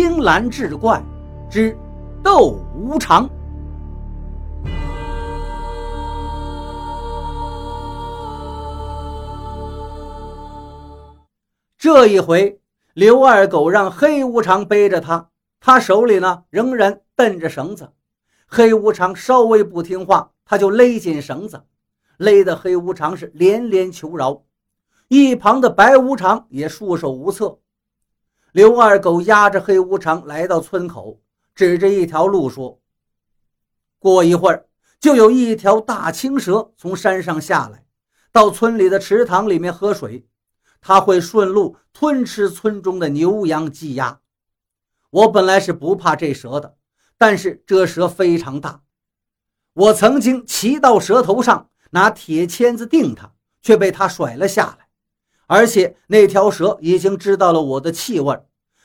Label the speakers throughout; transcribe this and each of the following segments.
Speaker 1: 青蓝志怪之斗无常。这一回，刘二狗让黑无常背着他，他手里呢仍然蹬着绳子。黑无常稍微不听话，他就勒紧绳子，勒得黑无常是连连求饶。一旁的白无常也束手无策。刘二狗押着黑无常来到村口，指着一条路说：“过一会儿，就有一条大青蛇从山上下来，到村里的池塘里面喝水。它会顺路吞吃村中的牛羊鸡鸭。我本来是不怕这蛇的。”但是这蛇非常大，我曾经骑到蛇头上拿铁签子钉它，却被它甩了下来。而且那条蛇已经知道了我的气味，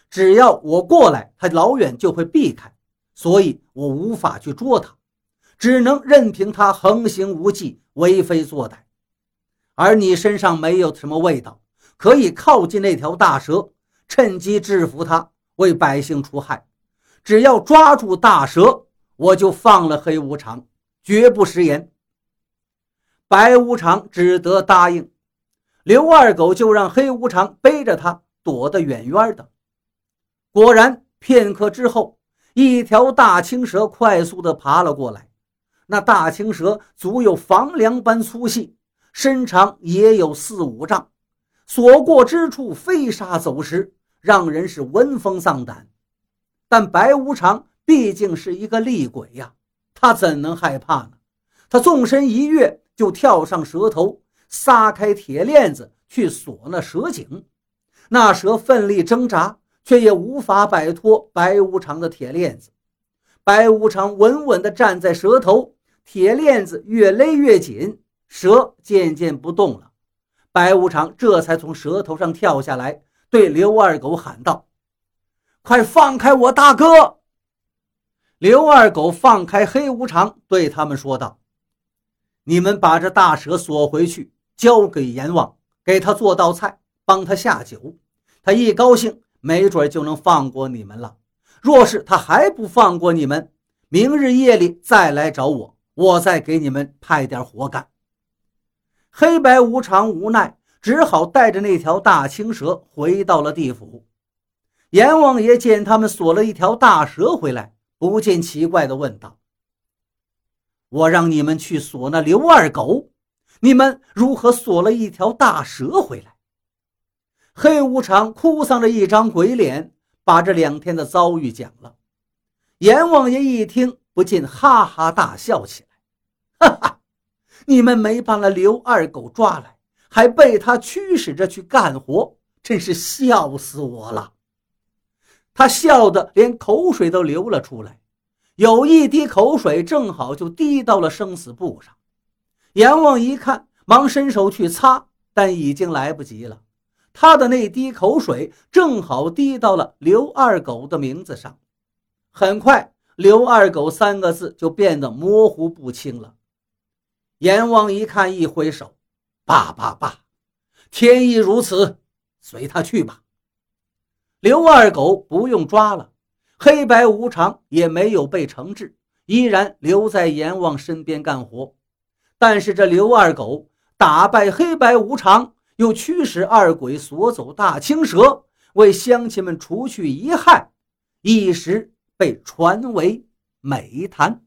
Speaker 1: 只要我过来，它老远就会避开，所以我无法去捉它，只能任凭它横行无忌、为非作歹。而你身上没有什么味道，可以靠近那条大蛇，趁机制服它，为百姓除害。只要抓住大蛇，我就放了黑无常，绝不食言。白无常只得答应。刘二狗就让黑无常背着他躲得远远的。果然，片刻之后，一条大青蛇快速地爬了过来。那大青蛇足有房梁般粗细，身长也有四五丈，所过之处飞沙走石，让人是闻风丧胆。但白无常毕竟是一个厉鬼呀，他怎能害怕呢？他纵身一跃，就跳上蛇头，撒开铁链子去锁那蛇颈。那蛇奋力挣扎，却也无法摆脱白无常的铁链子。白无常稳稳地站在蛇头，铁链子越勒越紧，蛇渐渐不动了。白无常这才从蛇头上跳下来，对刘二狗喊道。快放开我大哥！刘二狗放开黑无常，对他们说道：“你们把这大蛇锁回去，交给阎王，给他做道菜，帮他下酒。他一高兴，没准就能放过你们了。若是他还不放过你们，明日夜里再来找我，我再给你们派点活干。”黑白无常无奈，只好带着那条大青蛇回到了地府。阎王爷见他们锁了一条大蛇回来，不见奇怪的问道：“我让你们去锁那刘二狗，你们如何锁了一条大蛇回来？”黑无常哭丧着一张鬼脸，把这两天的遭遇讲了。阎王爷一听，不禁哈哈大笑起来：“哈哈，你们没把那刘二狗抓来，还被他驱使着去干活，真是笑死我了。”他笑得连口水都流了出来，有一滴口水正好就滴到了生死簿上。阎王一看，忙伸手去擦，但已经来不及了。他的那滴口水正好滴到了刘二狗的名字上。很快，“刘二狗”三个字就变得模糊不清了。阎王一看，一挥手：“罢罢罢，天意如此，随他去吧。”刘二狗不用抓了，黑白无常也没有被惩治，依然留在阎王身边干活。但是这刘二狗打败黑白无常，又驱使二鬼锁走大青蛇，为乡亲们除去遗害，一时被传为美谈。